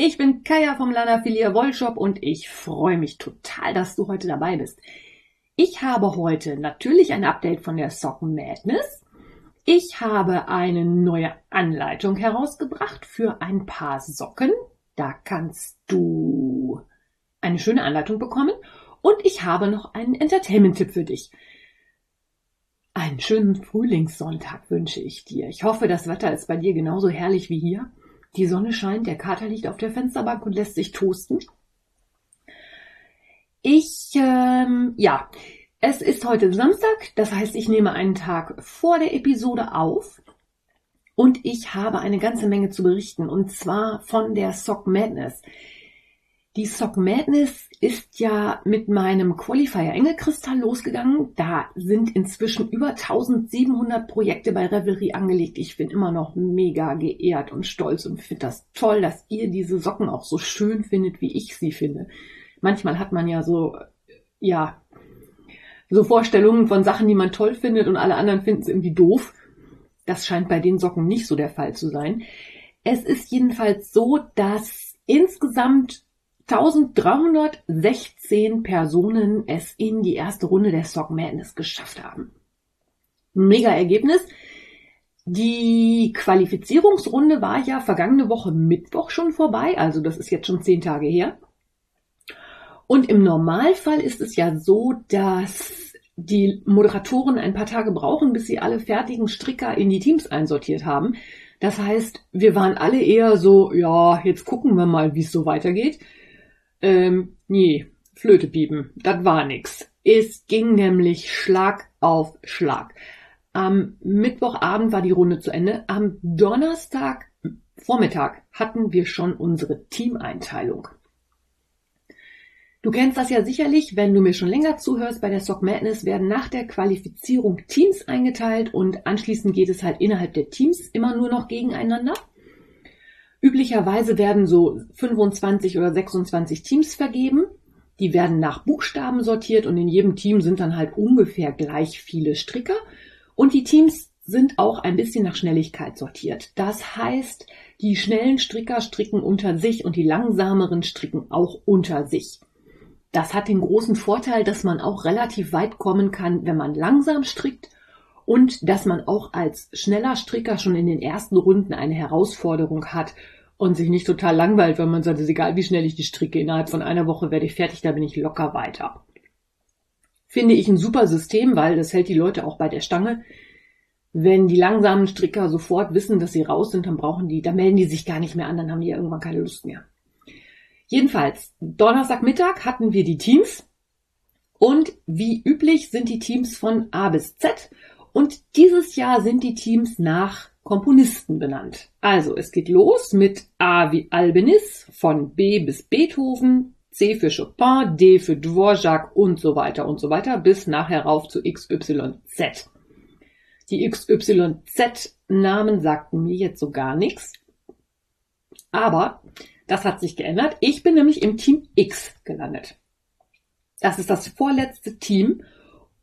Ich bin Kaya vom Lana Filia Wollshop und ich freue mich total, dass du heute dabei bist. Ich habe heute natürlich ein Update von der Sock Madness. Ich habe eine neue Anleitung herausgebracht für ein paar Socken. Da kannst du eine schöne Anleitung bekommen. Und ich habe noch einen Entertainment-Tipp für dich. Einen schönen Frühlingssonntag wünsche ich dir. Ich hoffe, das Wetter ist bei dir genauso herrlich wie hier. Die Sonne scheint, der Kater liegt auf der Fensterbank und lässt sich toasten. Ich, ähm, ja, es ist heute Samstag, das heißt, ich nehme einen Tag vor der Episode auf und ich habe eine ganze Menge zu berichten und zwar von der Sock Madness. Die Sock Madness ist ja mit meinem Qualifier Engelkristall losgegangen. Da sind inzwischen über 1700 Projekte bei Revelry angelegt. Ich bin immer noch mega geehrt und stolz und finde das toll, dass ihr diese Socken auch so schön findet, wie ich sie finde. Manchmal hat man ja so, ja, so Vorstellungen von Sachen, die man toll findet und alle anderen finden es irgendwie doof. Das scheint bei den Socken nicht so der Fall zu sein. Es ist jedenfalls so, dass insgesamt 1316 Personen es in die erste Runde der Sock Madness geschafft haben. Mega Ergebnis. Die Qualifizierungsrunde war ja vergangene Woche Mittwoch schon vorbei, also das ist jetzt schon zehn Tage her. Und im Normalfall ist es ja so, dass die Moderatoren ein paar Tage brauchen, bis sie alle fertigen Stricker in die Teams einsortiert haben. Das heißt, wir waren alle eher so, ja, jetzt gucken wir mal, wie es so weitergeht. Ähm, nee, Flöte piepen, das war nix. Es ging nämlich Schlag auf Schlag. Am Mittwochabend war die Runde zu Ende. Am Donnerstag Vormittag hatten wir schon unsere Teameinteilung. Du kennst das ja sicherlich, wenn du mir schon länger zuhörst. Bei der Sock Madness werden nach der Qualifizierung Teams eingeteilt und anschließend geht es halt innerhalb der Teams immer nur noch gegeneinander. Üblicherweise werden so 25 oder 26 Teams vergeben. Die werden nach Buchstaben sortiert und in jedem Team sind dann halt ungefähr gleich viele Stricker. Und die Teams sind auch ein bisschen nach Schnelligkeit sortiert. Das heißt, die schnellen Stricker stricken unter sich und die langsameren stricken auch unter sich. Das hat den großen Vorteil, dass man auch relativ weit kommen kann, wenn man langsam strickt und dass man auch als schneller Stricker schon in den ersten Runden eine Herausforderung hat und sich nicht total langweilt, wenn man sagt, es ist egal, wie schnell ich die stricke, innerhalb von einer Woche werde ich fertig, da bin ich locker weiter. Finde ich ein super System, weil das hält die Leute auch bei der Stange. Wenn die langsamen Stricker sofort wissen, dass sie raus sind, dann brauchen die, dann melden die sich gar nicht mehr an, dann haben die ja irgendwann keine Lust mehr. Jedenfalls, Donnerstagmittag hatten wir die Teams und wie üblich sind die Teams von A bis Z und dieses Jahr sind die Teams nach Komponisten benannt. Also es geht los mit A wie Albenis, von B bis Beethoven, C für Chopin, D für Dvorak und so weiter und so weiter bis nachher rauf zu XYZ. Die XYZ-Namen sagten mir jetzt so gar nichts. Aber das hat sich geändert. Ich bin nämlich im Team X gelandet. Das ist das vorletzte Team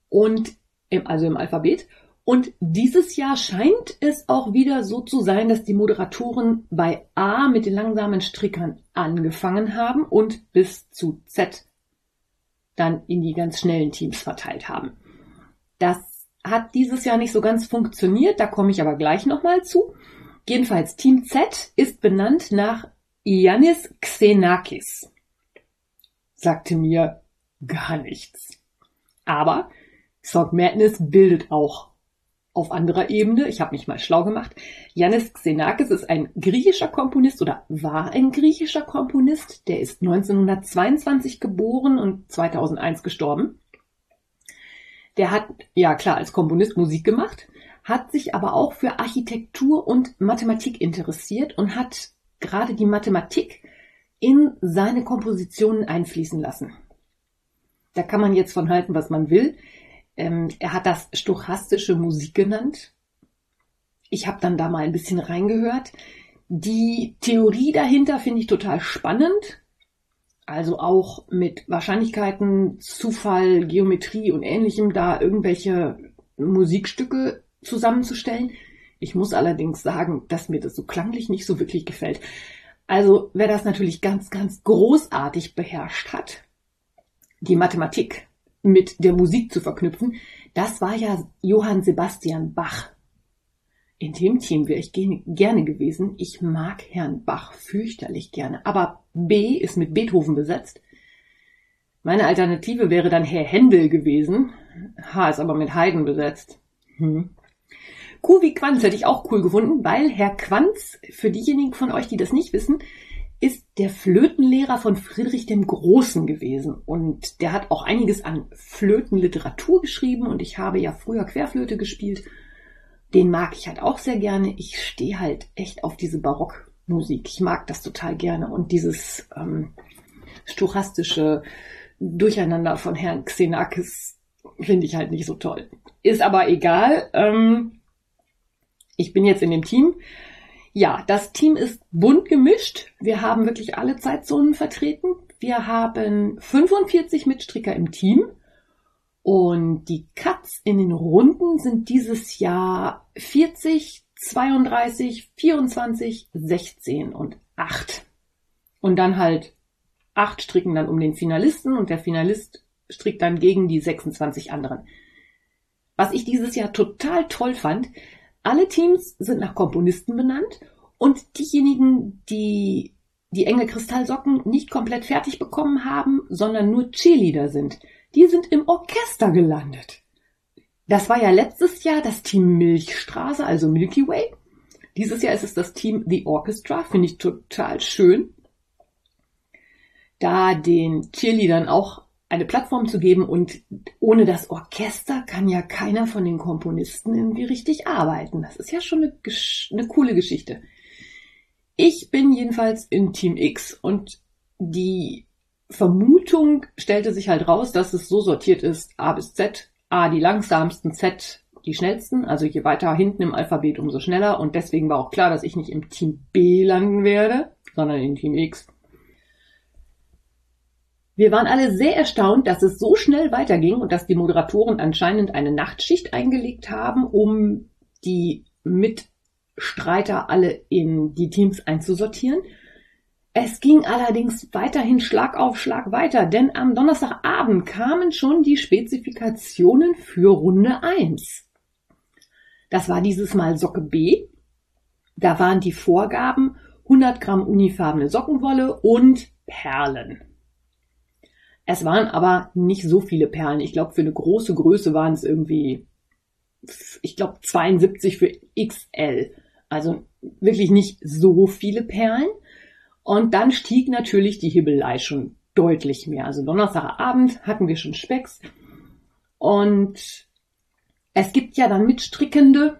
und im, also im Alphabet. Und dieses Jahr scheint es auch wieder so zu sein, dass die Moderatoren bei A mit den langsamen Strickern angefangen haben und bis zu Z dann in die ganz schnellen Teams verteilt haben. Das hat dieses Jahr nicht so ganz funktioniert, da komme ich aber gleich nochmal zu. Jedenfalls Team Z ist benannt nach Ianis Xenakis. Sagte mir gar nichts. Aber Sock Madness bildet auch auf anderer Ebene, ich habe mich mal schlau gemacht, Yannis Xenakis ist ein griechischer Komponist oder war ein griechischer Komponist. Der ist 1922 geboren und 2001 gestorben. Der hat, ja klar, als Komponist Musik gemacht, hat sich aber auch für Architektur und Mathematik interessiert und hat gerade die Mathematik in seine Kompositionen einfließen lassen. Da kann man jetzt von halten, was man will. Ähm, er hat das stochastische Musik genannt. Ich habe dann da mal ein bisschen reingehört. Die Theorie dahinter finde ich total spannend. Also auch mit Wahrscheinlichkeiten, Zufall, Geometrie und ähnlichem da irgendwelche Musikstücke zusammenzustellen. Ich muss allerdings sagen, dass mir das so klanglich nicht so wirklich gefällt. Also wer das natürlich ganz, ganz großartig beherrscht hat, die Mathematik mit der Musik zu verknüpfen, das war ja Johann Sebastian Bach. In dem Team wäre ich gerne gewesen. Ich mag Herrn Bach fürchterlich gerne. Aber B ist mit Beethoven besetzt. Meine Alternative wäre dann Herr Händel gewesen. H ist aber mit Haydn besetzt. Hm. Q wie Quanz hätte ich auch cool gefunden, weil Herr Quanz, für diejenigen von euch, die das nicht wissen, ist der Flötenlehrer von Friedrich dem Großen gewesen. Und der hat auch einiges an Flötenliteratur geschrieben und ich habe ja früher Querflöte gespielt den mag ich halt auch sehr gerne. Ich stehe halt echt auf diese Barockmusik. Ich mag das total gerne. Und dieses ähm, stochastische Durcheinander von Herrn Xenakis finde ich halt nicht so toll. Ist aber egal. Ähm, ich bin jetzt in dem Team. Ja, das Team ist bunt gemischt. Wir haben wirklich alle Zeitzonen vertreten. Wir haben 45 Mitstricker im Team. Und die Cuts in den Runden sind dieses Jahr 40, 32, 24, 16 und 8. Und dann halt 8 stricken dann um den Finalisten und der Finalist strickt dann gegen die 26 anderen. Was ich dieses Jahr total toll fand, alle Teams sind nach Komponisten benannt und diejenigen, die die enge Kristallsocken nicht komplett fertig bekommen haben, sondern nur Cheerleader sind, die sind im Orchester gelandet. Das war ja letztes Jahr das Team Milchstraße, also Milky Way. Dieses Jahr ist es das Team The Orchestra, finde ich total schön. Da den Cheerleadern auch eine Plattform zu geben und ohne das Orchester kann ja keiner von den Komponisten irgendwie richtig arbeiten. Das ist ja schon eine, eine coole Geschichte. Ich bin jedenfalls in Team X und die Vermutung stellte sich halt raus, dass es so sortiert ist, A bis Z, A die langsamsten, Z die schnellsten, also je weiter hinten im Alphabet, umso schneller. Und deswegen war auch klar, dass ich nicht im Team B landen werde, sondern in Team X. Wir waren alle sehr erstaunt, dass es so schnell weiterging und dass die Moderatoren anscheinend eine Nachtschicht eingelegt haben, um die Mitstreiter alle in die Teams einzusortieren. Es ging allerdings weiterhin Schlag auf Schlag weiter, denn am Donnerstagabend kamen schon die Spezifikationen für Runde 1. Das war dieses Mal Socke B. Da waren die Vorgaben 100 Gramm unifarbene Sockenwolle und Perlen. Es waren aber nicht so viele Perlen. Ich glaube, für eine große Größe waren es irgendwie, ich glaube, 72 für XL. Also wirklich nicht so viele Perlen. Und dann stieg natürlich die Hibbelei schon deutlich mehr. Also Donnerstagabend hatten wir schon Specks. Und es gibt ja dann Mitstrickende,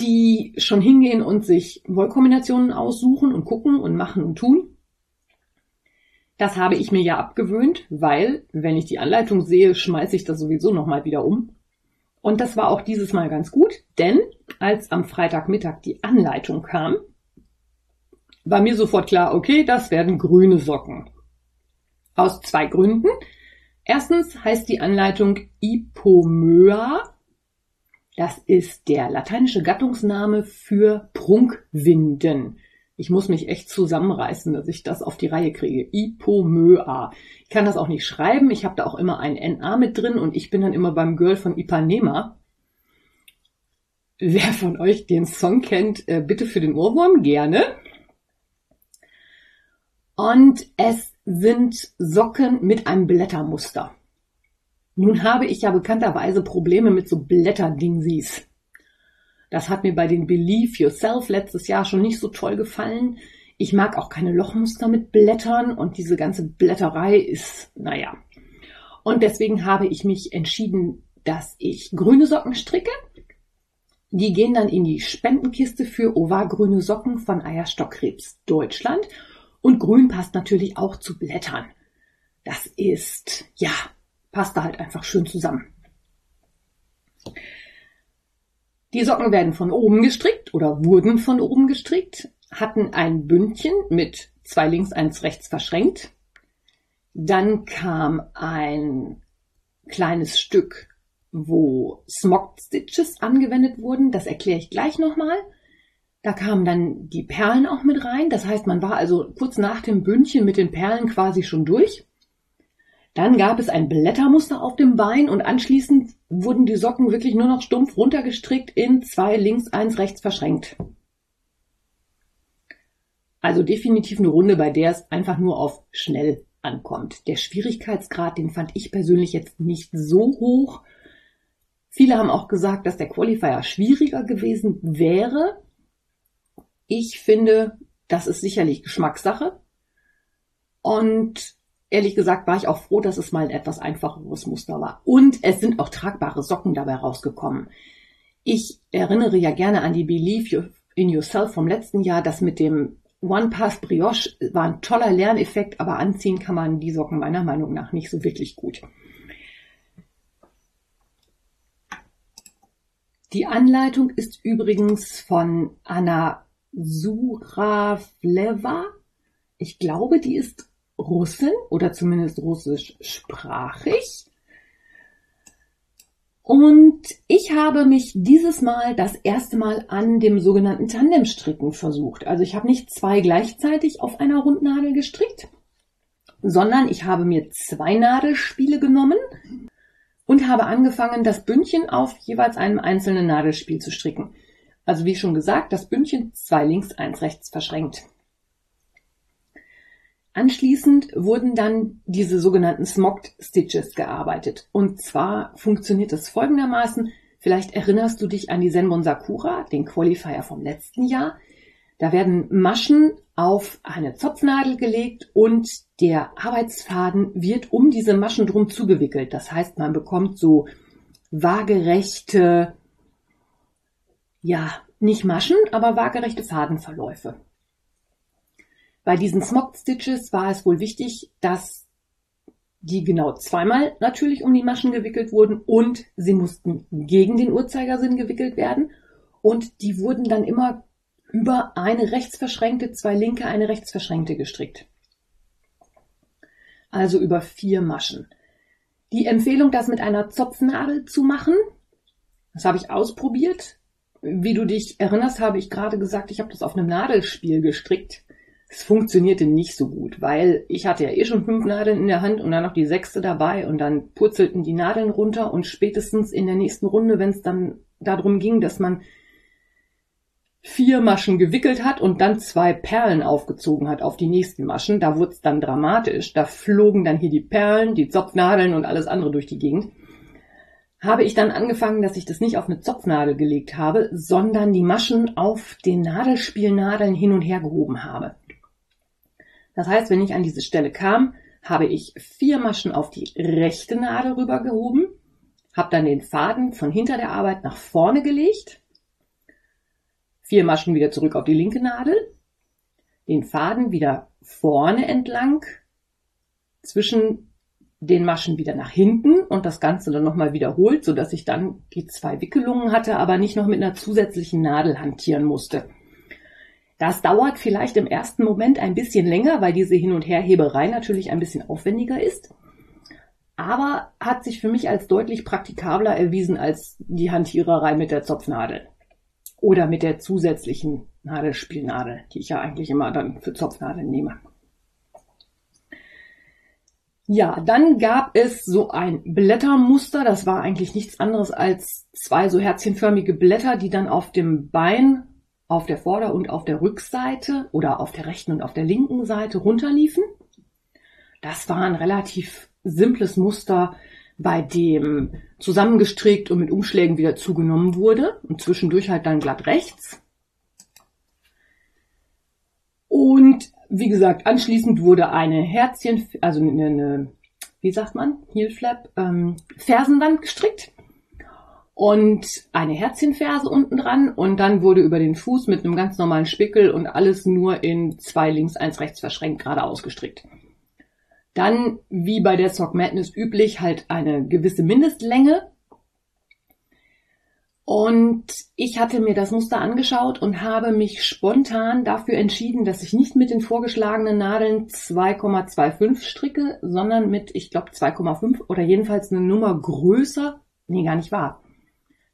die schon hingehen und sich Wollkombinationen aussuchen und gucken und machen und tun. Das habe ich mir ja abgewöhnt, weil, wenn ich die Anleitung sehe, schmeiße ich das sowieso nochmal wieder um. Und das war auch dieses Mal ganz gut, denn als am Freitagmittag die Anleitung kam, war mir sofort klar, okay, das werden grüne Socken. Aus zwei Gründen. Erstens heißt die Anleitung Ipomöa. Das ist der lateinische Gattungsname für Prunkwinden. Ich muss mich echt zusammenreißen, dass ich das auf die Reihe kriege. Ipomöa. Ich kann das auch nicht schreiben. Ich habe da auch immer ein NA mit drin und ich bin dann immer beim Girl von Ipanema. Wer von euch den Song kennt, äh, bitte für den Ohrwurm gerne. Und es sind Socken mit einem Blättermuster. Nun habe ich ja bekannterweise Probleme mit so Blätterdingsies. Das hat mir bei den Believe Yourself letztes Jahr schon nicht so toll gefallen. Ich mag auch keine Lochmuster mit Blättern und diese ganze Blätterei ist, naja. Und deswegen habe ich mich entschieden, dass ich grüne Socken stricke. Die gehen dann in die Spendenkiste für Ova grüne Socken von Eierstockkrebs Deutschland. Und grün passt natürlich auch zu Blättern. Das ist, ja, passte halt einfach schön zusammen. Die Socken werden von oben gestrickt oder wurden von oben gestrickt, hatten ein Bündchen mit zwei links, eins rechts verschränkt. Dann kam ein kleines Stück, wo Smocked Stitches angewendet wurden. Das erkläre ich gleich nochmal. Da kamen dann die Perlen auch mit rein. Das heißt, man war also kurz nach dem Bündchen mit den Perlen quasi schon durch. Dann gab es ein Blättermuster auf dem Bein und anschließend wurden die Socken wirklich nur noch stumpf runtergestrickt in zwei links, eins rechts verschränkt. Also definitiv eine Runde, bei der es einfach nur auf schnell ankommt. Der Schwierigkeitsgrad, den fand ich persönlich jetzt nicht so hoch. Viele haben auch gesagt, dass der Qualifier schwieriger gewesen wäre. Ich finde, das ist sicherlich Geschmackssache. Und ehrlich gesagt war ich auch froh, dass es mal ein etwas einfacheres Muster war. Und es sind auch tragbare Socken dabei rausgekommen. Ich erinnere ja gerne an die Believe in Yourself vom letzten Jahr. Das mit dem One Pass Brioche war ein toller Lerneffekt, aber anziehen kann man die Socken meiner Meinung nach nicht so wirklich gut. Die Anleitung ist übrigens von Anna Suravleva. Ich glaube, die ist Russin oder zumindest russischsprachig. Und ich habe mich dieses Mal das erste Mal an dem sogenannten Tandemstricken versucht. Also ich habe nicht zwei gleichzeitig auf einer Rundnadel gestrickt, sondern ich habe mir zwei Nadelspiele genommen und habe angefangen, das Bündchen auf jeweils einem einzelnen Nadelspiel zu stricken. Also wie schon gesagt, das Bündchen zwei links, eins rechts verschränkt. Anschließend wurden dann diese sogenannten Smocked Stitches gearbeitet. Und zwar funktioniert das folgendermaßen. Vielleicht erinnerst du dich an die Senbon Sakura, den Qualifier vom letzten Jahr. Da werden Maschen auf eine Zopfnadel gelegt und der Arbeitsfaden wird um diese Maschen drum zugewickelt. Das heißt, man bekommt so waagerechte, ja, nicht Maschen, aber waagerechte Fadenverläufe. Bei diesen Smocked Stitches war es wohl wichtig, dass die genau zweimal natürlich um die Maschen gewickelt wurden und sie mussten gegen den Uhrzeigersinn gewickelt werden und die wurden dann immer über eine rechtsverschränkte, zwei linke, eine rechtsverschränkte gestrickt. Also über vier Maschen. Die Empfehlung, das mit einer Zopfnadel zu machen, das habe ich ausprobiert. Wie du dich erinnerst, habe ich gerade gesagt, ich habe das auf einem Nadelspiel gestrickt. Es funktionierte nicht so gut, weil ich hatte ja eh schon fünf Nadeln in der Hand und dann noch die sechste dabei und dann purzelten die Nadeln runter und spätestens in der nächsten Runde, wenn es dann darum ging, dass man vier Maschen gewickelt hat und dann zwei Perlen aufgezogen hat auf die nächsten Maschen, da wurde es dann dramatisch. Da flogen dann hier die Perlen, die Zopfnadeln und alles andere durch die Gegend. Habe ich dann angefangen, dass ich das nicht auf eine Zopfnadel gelegt habe, sondern die Maschen auf den Nadelspielnadeln hin und her gehoben habe. Das heißt, wenn ich an diese Stelle kam, habe ich vier Maschen auf die rechte Nadel rübergehoben, habe dann den Faden von hinter der Arbeit nach vorne gelegt, vier Maschen wieder zurück auf die linke Nadel, den Faden wieder vorne entlang, zwischen den Maschen wieder nach hinten und das Ganze dann nochmal wiederholt, so dass ich dann die zwei Wickelungen hatte, aber nicht noch mit einer zusätzlichen Nadel hantieren musste. Das dauert vielleicht im ersten Moment ein bisschen länger, weil diese Hin- und Herheberei natürlich ein bisschen aufwendiger ist. Aber hat sich für mich als deutlich praktikabler erwiesen als die Hantiererei mit der Zopfnadel. Oder mit der zusätzlichen Nadelspielnadel, die ich ja eigentlich immer dann für Zopfnadeln nehme. Ja, dann gab es so ein Blättermuster. Das war eigentlich nichts anderes als zwei so herzchenförmige Blätter, die dann auf dem Bein auf der Vorder- und auf der Rückseite oder auf der rechten und auf der linken Seite runterliefen. Das war ein relativ simples Muster, bei dem zusammengestrickt und mit Umschlägen wieder zugenommen wurde und zwischendurch halt dann glatt rechts. Und wie gesagt, anschließend wurde eine Herzchen, also eine, eine wie sagt man, Heel Flap, ähm, Fersenwand gestrickt und eine Herzchenferse unten dran und dann wurde über den Fuß mit einem ganz normalen Spickel und alles nur in zwei links, eins rechts verschränkt gerade ausgestrickt. Dann, wie bei der Sock Madness üblich, halt eine gewisse Mindestlänge. Und ich hatte mir das Muster angeschaut und habe mich spontan dafür entschieden, dass ich nicht mit den vorgeschlagenen Nadeln 2,25 stricke, sondern mit, ich glaube, 2,5 oder jedenfalls eine Nummer größer. Nee, gar nicht wahr.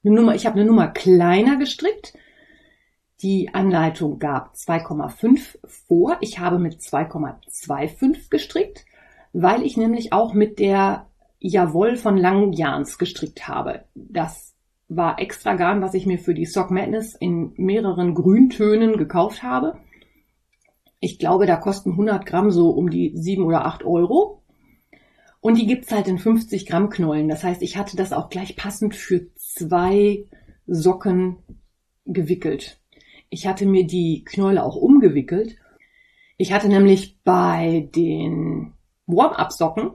Eine Nummer, ich habe eine Nummer kleiner gestrickt. Die Anleitung gab 2,5 vor. Ich habe mit 2,25 gestrickt, weil ich nämlich auch mit der Jawoll von Langjans gestrickt habe. Das war extra Garn, was ich mir für die Sock Madness in mehreren Grüntönen gekauft habe. Ich glaube, da kosten 100 Gramm so um die 7 oder 8 Euro. Und die gibt's halt in 50 Gramm Knollen. Das heißt, ich hatte das auch gleich passend für zwei Socken gewickelt. Ich hatte mir die Knäule auch umgewickelt. Ich hatte nämlich bei den Warm-up-Socken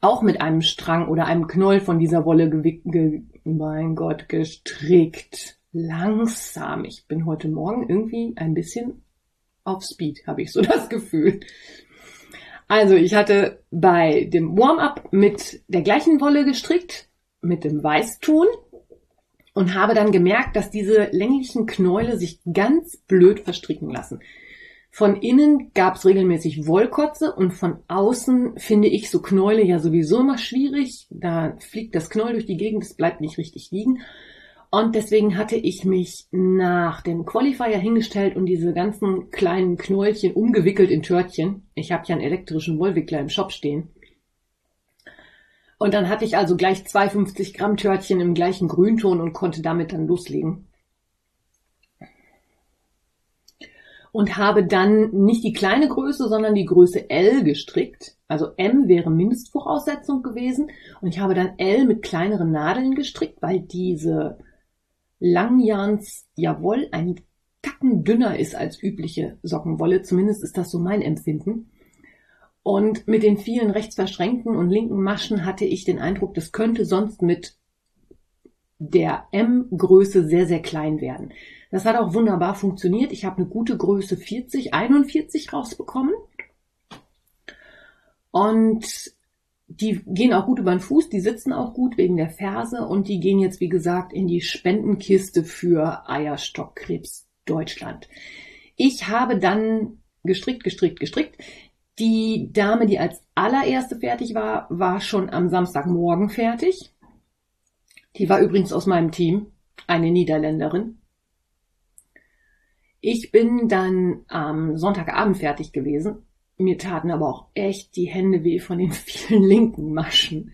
auch mit einem Strang oder einem Knoll von dieser Wolle gewickelt, mein Gott, gestrickt. Langsam. Ich bin heute Morgen irgendwie ein bisschen auf Speed, habe ich so das Gefühl. Also ich hatte bei dem Warm-up mit der gleichen Wolle gestrickt, mit dem Weißton und habe dann gemerkt, dass diese länglichen Knäule sich ganz blöd verstricken lassen. Von innen gab es regelmäßig Wollkotze und von außen finde ich so Knäule ja sowieso immer schwierig. Da fliegt das Knäuel durch die Gegend, es bleibt nicht richtig liegen. Und deswegen hatte ich mich nach dem Qualifier hingestellt und diese ganzen kleinen Knäulchen umgewickelt in Törtchen. Ich habe ja einen elektrischen Wollwickler im Shop stehen. Und dann hatte ich also gleich 250 Gramm Törtchen im gleichen Grünton und konnte damit dann loslegen. und habe dann nicht die kleine Größe, sondern die Größe L gestrickt. Also M wäre Mindestvoraussetzung gewesen und ich habe dann L mit kleineren Nadeln gestrickt, weil diese Langjans Jawoll ein Tacken dünner ist als übliche Sockenwolle. Zumindest ist das so mein Empfinden. Und mit den vielen rechtsverschränkten und linken Maschen hatte ich den Eindruck, das könnte sonst mit der M-Größe sehr, sehr klein werden. Das hat auch wunderbar funktioniert. Ich habe eine gute Größe 40, 41 rausbekommen. Und die gehen auch gut über den Fuß, die sitzen auch gut wegen der Ferse und die gehen jetzt, wie gesagt, in die Spendenkiste für Eierstockkrebs Deutschland. Ich habe dann gestrickt, gestrickt, gestrickt. Die Dame, die als allererste fertig war, war schon am Samstagmorgen fertig. Die war übrigens aus meinem Team, eine Niederländerin. Ich bin dann am Sonntagabend fertig gewesen. Mir taten aber auch echt die Hände weh von den vielen linken Maschen.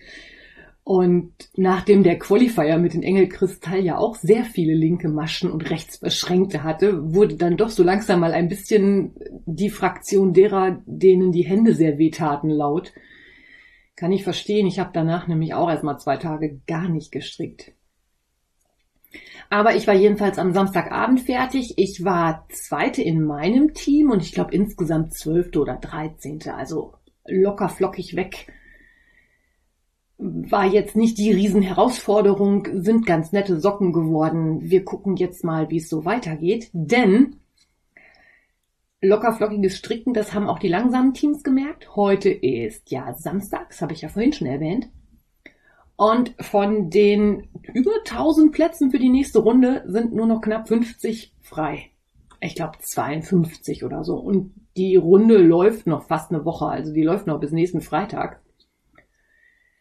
Und nachdem der Qualifier mit den Engelkristall ja auch sehr viele linke Maschen und rechts beschränkte hatte, wurde dann doch so langsam mal ein bisschen die Fraktion derer, denen die Hände sehr weh taten, laut. Kann ich verstehen. Ich habe danach nämlich auch erstmal zwei Tage gar nicht gestrickt. Aber ich war jedenfalls am Samstagabend fertig. Ich war zweite in meinem Team und ich glaube insgesamt zwölfte oder dreizehnte. Also locker flockig weg. War jetzt nicht die Riesenherausforderung, sind ganz nette Socken geworden. Wir gucken jetzt mal, wie es so weitergeht. Denn lockerflockiges Stricken, das haben auch die langsamen Teams gemerkt. Heute ist ja Samstag, das habe ich ja vorhin schon erwähnt. Und von den über 1000 Plätzen für die nächste Runde sind nur noch knapp 50 frei. Ich glaube 52 oder so. Und die Runde läuft noch fast eine Woche, also die läuft noch bis nächsten Freitag.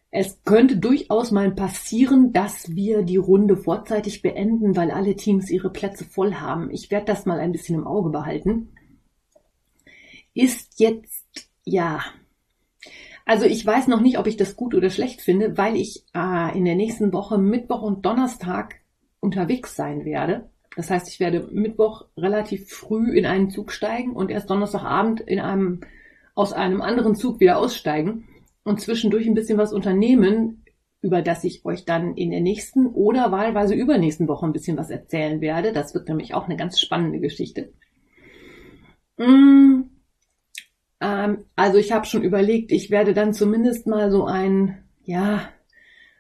Es könnte durchaus mal passieren, dass wir die Runde vorzeitig beenden, weil alle Teams ihre Plätze voll haben. Ich werde das mal ein bisschen im Auge behalten. Ist jetzt, ja, also ich weiß noch nicht, ob ich das gut oder schlecht finde, weil ich äh, in der nächsten Woche Mittwoch und Donnerstag unterwegs sein werde. Das heißt, ich werde Mittwoch relativ früh in einen Zug steigen und erst Donnerstagabend in einem aus einem anderen Zug wieder aussteigen und zwischendurch ein bisschen was unternehmen, über das ich euch dann in der nächsten oder wahlweise übernächsten Woche ein bisschen was erzählen werde. Das wird nämlich auch eine ganz spannende Geschichte. Mmh. Ähm, also ich habe schon überlegt, ich werde dann zumindest mal so ein, ja,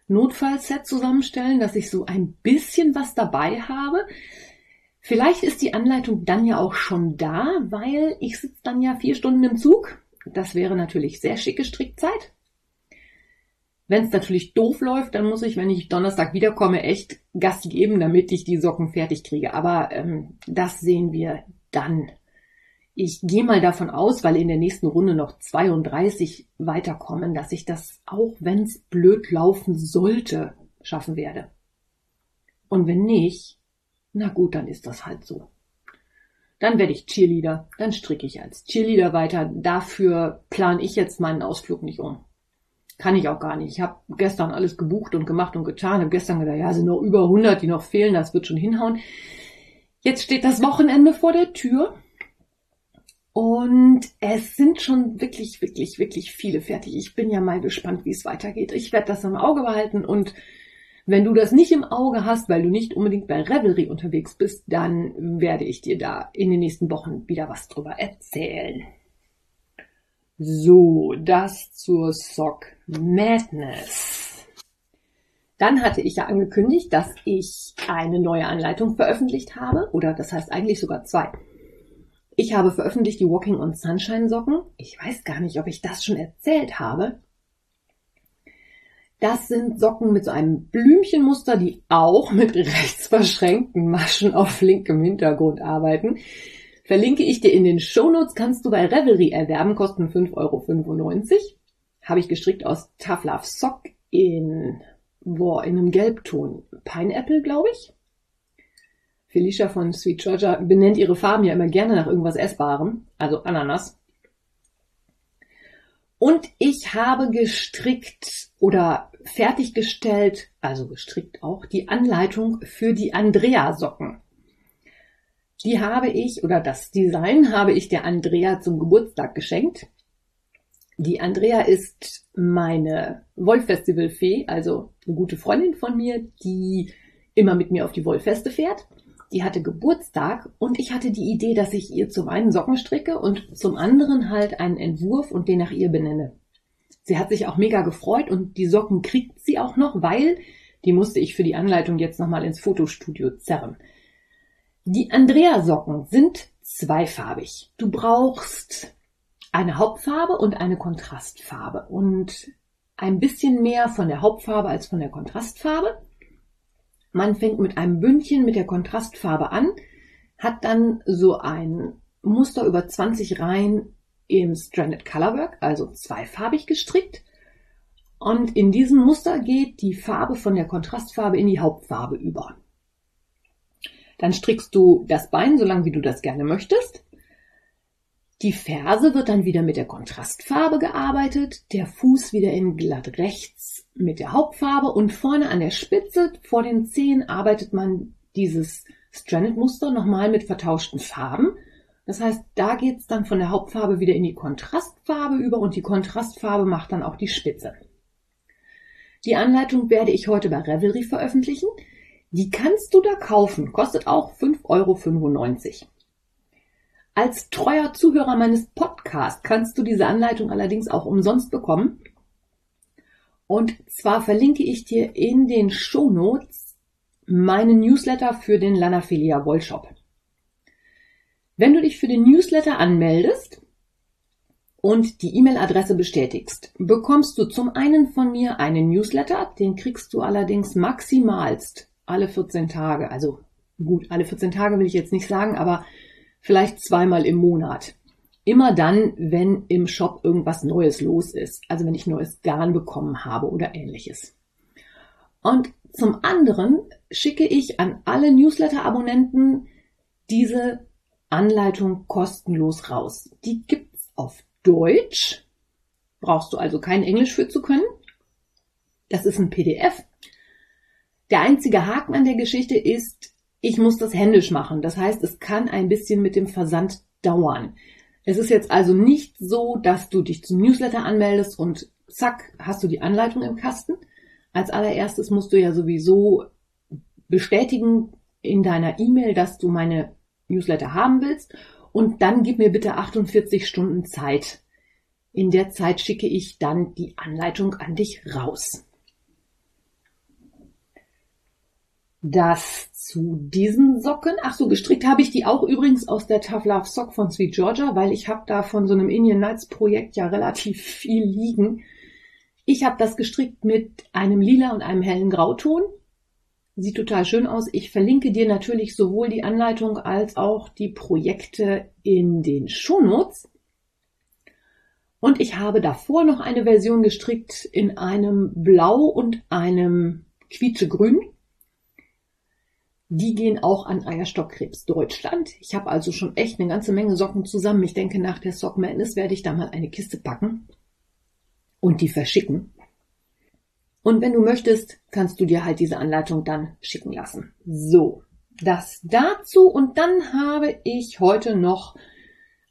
Notfallset zusammenstellen, dass ich so ein bisschen was dabei habe. Vielleicht ist die Anleitung dann ja auch schon da, weil ich sitze dann ja vier Stunden im Zug Das wäre natürlich sehr schicke Strickzeit. Wenn es natürlich doof läuft, dann muss ich, wenn ich Donnerstag wiederkomme, echt Gas geben, damit ich die Socken fertig kriege. Aber ähm, das sehen wir dann. Ich gehe mal davon aus, weil in der nächsten Runde noch 32 weiterkommen, dass ich das, auch wenn es blöd laufen sollte, schaffen werde. Und wenn nicht, na gut, dann ist das halt so. Dann werde ich Cheerleader, dann stricke ich als Cheerleader weiter. Dafür plane ich jetzt meinen Ausflug nicht um. Kann ich auch gar nicht. Ich habe gestern alles gebucht und gemacht und getan. Habe gestern gedacht, ja, sind noch über 100, die noch fehlen, das wird schon hinhauen. Jetzt steht das Wochenende vor der Tür. Und es sind schon wirklich, wirklich, wirklich viele fertig. Ich bin ja mal gespannt, wie es weitergeht. Ich werde das im Auge behalten und wenn du das nicht im Auge hast, weil du nicht unbedingt bei Revelry unterwegs bist, dann werde ich dir da in den nächsten Wochen wieder was drüber erzählen. So, das zur Sock Madness. Dann hatte ich ja angekündigt, dass ich eine neue Anleitung veröffentlicht habe, oder das heißt eigentlich sogar zwei. Ich habe veröffentlicht die Walking on Sunshine Socken. Ich weiß gar nicht, ob ich das schon erzählt habe. Das sind Socken mit so einem Blümchenmuster, die auch mit rechts verschränkten Maschen auf linkem Hintergrund arbeiten. Verlinke ich dir in den Shownotes, kannst du bei Revelry erwerben, kosten 5,95 Euro. Habe ich gestrickt aus Tough Love Sock in, boah, in einem Gelbton. Pineapple, glaube ich. Felicia von Sweet Georgia benennt ihre Farben ja immer gerne nach irgendwas Essbarem, also Ananas. Und ich habe gestrickt oder fertiggestellt, also gestrickt auch, die Anleitung für die Andrea-Socken. Die habe ich, oder das Design habe ich der Andrea zum Geburtstag geschenkt. Die Andrea ist meine Wollfestival-Fee, also eine gute Freundin von mir, die immer mit mir auf die Wollfeste fährt. Die hatte Geburtstag und ich hatte die Idee, dass ich ihr zum einen Socken stricke und zum anderen halt einen Entwurf und den nach ihr benenne. Sie hat sich auch mega gefreut und die Socken kriegt sie auch noch, weil die musste ich für die Anleitung jetzt nochmal ins Fotostudio zerren. Die Andrea-Socken sind zweifarbig. Du brauchst eine Hauptfarbe und eine Kontrastfarbe und ein bisschen mehr von der Hauptfarbe als von der Kontrastfarbe. Man fängt mit einem Bündchen mit der Kontrastfarbe an, hat dann so ein Muster über 20 Reihen im Stranded Colorwork, also zweifarbig gestrickt. Und in diesem Muster geht die Farbe von der Kontrastfarbe in die Hauptfarbe über. Dann strickst du das Bein so lang, wie du das gerne möchtest. Die Ferse wird dann wieder mit der Kontrastfarbe gearbeitet, der Fuß wieder in glatt rechts mit der Hauptfarbe und vorne an der Spitze vor den Zehen arbeitet man dieses Stranded-Muster nochmal mit vertauschten Farben. Das heißt, da geht's dann von der Hauptfarbe wieder in die Kontrastfarbe über und die Kontrastfarbe macht dann auch die Spitze. Die Anleitung werde ich heute bei Revelry veröffentlichen. Die kannst du da kaufen, kostet auch 5,95 Euro. Als treuer Zuhörer meines Podcasts kannst du diese Anleitung allerdings auch umsonst bekommen. Und zwar verlinke ich dir in den Shownotes meinen Newsletter für den Lanafilia Wollshop. Wenn du dich für den Newsletter anmeldest und die E-Mail-Adresse bestätigst, bekommst du zum einen von mir einen Newsletter, den kriegst du allerdings maximalst alle 14 Tage. Also gut, alle 14 Tage will ich jetzt nicht sagen, aber vielleicht zweimal im Monat. Immer dann, wenn im Shop irgendwas Neues los ist. Also wenn ich neues Garn bekommen habe oder ähnliches. Und zum anderen schicke ich an alle Newsletter-Abonnenten diese Anleitung kostenlos raus. Die gibt's auf Deutsch. Brauchst du also kein Englisch für zu können. Das ist ein PDF. Der einzige Haken an der Geschichte ist, ich muss das händisch machen. Das heißt, es kann ein bisschen mit dem Versand dauern. Es ist jetzt also nicht so, dass du dich zum Newsletter anmeldest und zack, hast du die Anleitung im Kasten. Als allererstes musst du ja sowieso bestätigen in deiner E-Mail, dass du meine Newsletter haben willst. Und dann gib mir bitte 48 Stunden Zeit. In der Zeit schicke ich dann die Anleitung an dich raus. Das zu diesen Socken. Ach so, gestrickt habe ich die auch übrigens aus der Tough Love Sock von Sweet Georgia, weil ich habe da von so einem Indian Nights Projekt ja relativ viel liegen. Ich habe das gestrickt mit einem lila und einem hellen Grauton. Sieht total schön aus. Ich verlinke dir natürlich sowohl die Anleitung als auch die Projekte in den Shownotes. Und ich habe davor noch eine Version gestrickt in einem Blau und einem Quietschegrün. Die gehen auch an Eierstockkrebs Deutschland. Ich habe also schon echt eine ganze Menge Socken zusammen. Ich denke, nach der Sock Madness werde ich da mal eine Kiste packen und die verschicken. Und wenn du möchtest, kannst du dir halt diese Anleitung dann schicken lassen. So, das dazu. Und dann habe ich heute noch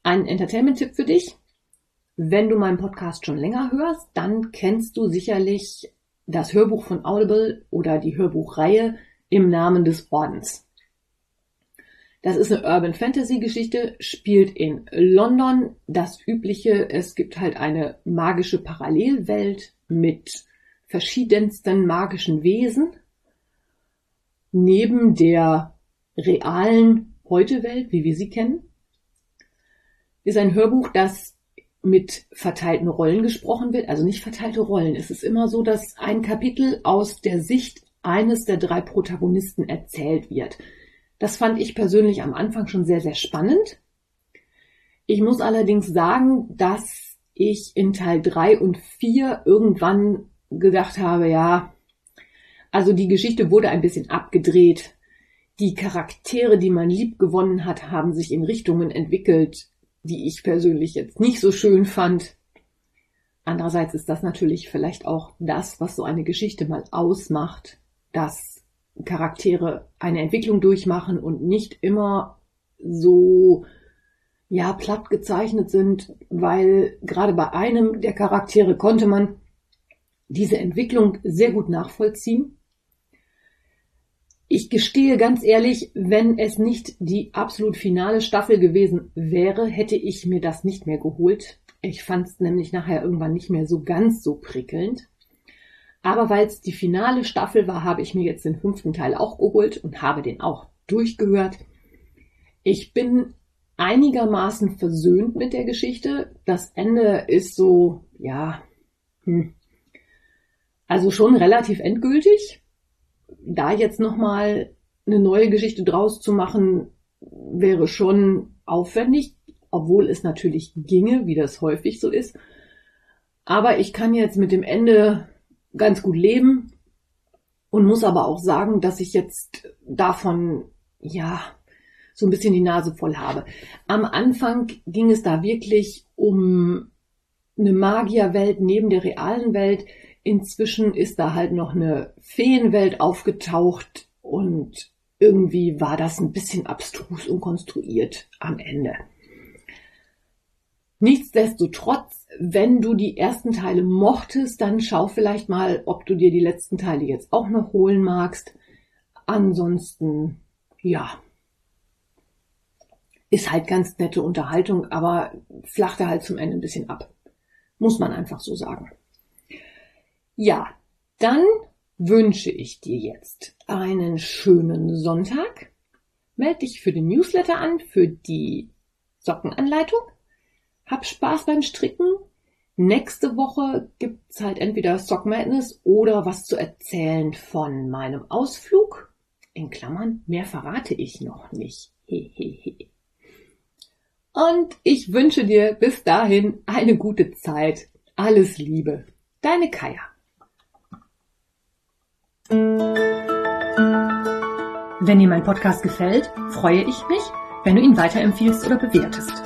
einen Entertainment-Tipp für dich. Wenn du meinen Podcast schon länger hörst, dann kennst du sicherlich das Hörbuch von Audible oder die Hörbuchreihe im Namen des Ordens. Das ist eine Urban Fantasy Geschichte, spielt in London. Das übliche, es gibt halt eine magische Parallelwelt mit verschiedensten magischen Wesen. Neben der realen Heute-Welt, wie wir sie kennen, ist ein Hörbuch, das mit verteilten Rollen gesprochen wird. Also nicht verteilte Rollen. Es ist immer so, dass ein Kapitel aus der Sicht eines der drei Protagonisten erzählt wird. Das fand ich persönlich am Anfang schon sehr, sehr spannend. Ich muss allerdings sagen, dass ich in Teil drei und vier irgendwann gedacht habe, ja, also die Geschichte wurde ein bisschen abgedreht. Die Charaktere, die man lieb gewonnen hat, haben sich in Richtungen entwickelt, die ich persönlich jetzt nicht so schön fand. Andererseits ist das natürlich vielleicht auch das, was so eine Geschichte mal ausmacht, dass Charaktere eine Entwicklung durchmachen und nicht immer so ja platt gezeichnet sind, weil gerade bei einem der Charaktere konnte man diese Entwicklung sehr gut nachvollziehen. Ich gestehe ganz ehrlich, wenn es nicht die absolut finale Staffel gewesen wäre, hätte ich mir das nicht mehr geholt. Ich fand es nämlich nachher irgendwann nicht mehr so ganz so prickelnd. Aber weil es die finale Staffel war, habe ich mir jetzt den fünften Teil auch geholt und habe den auch durchgehört. Ich bin einigermaßen versöhnt mit der Geschichte. Das Ende ist so, ja, hm, also schon relativ endgültig. Da jetzt nochmal eine neue Geschichte draus zu machen, wäre schon aufwendig, obwohl es natürlich ginge, wie das häufig so ist. Aber ich kann jetzt mit dem Ende ganz gut leben und muss aber auch sagen, dass ich jetzt davon, ja, so ein bisschen die Nase voll habe. Am Anfang ging es da wirklich um eine Magierwelt neben der realen Welt, Inzwischen ist da halt noch eine Feenwelt aufgetaucht und irgendwie war das ein bisschen abstrus und konstruiert am Ende. Nichtsdestotrotz, wenn du die ersten Teile mochtest, dann schau vielleicht mal, ob du dir die letzten Teile jetzt auch noch holen magst. Ansonsten, ja, ist halt ganz nette Unterhaltung, aber flachte halt zum Ende ein bisschen ab. Muss man einfach so sagen. Ja, dann wünsche ich dir jetzt einen schönen Sonntag. Meld dich für den Newsletter an, für die Sockenanleitung. Hab Spaß beim Stricken. Nächste Woche gibt's halt entweder Sock Madness oder was zu erzählen von meinem Ausflug. In Klammern, mehr verrate ich noch nicht. Hehehe. Und ich wünsche dir bis dahin eine gute Zeit. Alles Liebe. Deine Kaya. Wenn dir mein Podcast gefällt, freue ich mich, wenn du ihn weiterempfiehlst oder bewertest.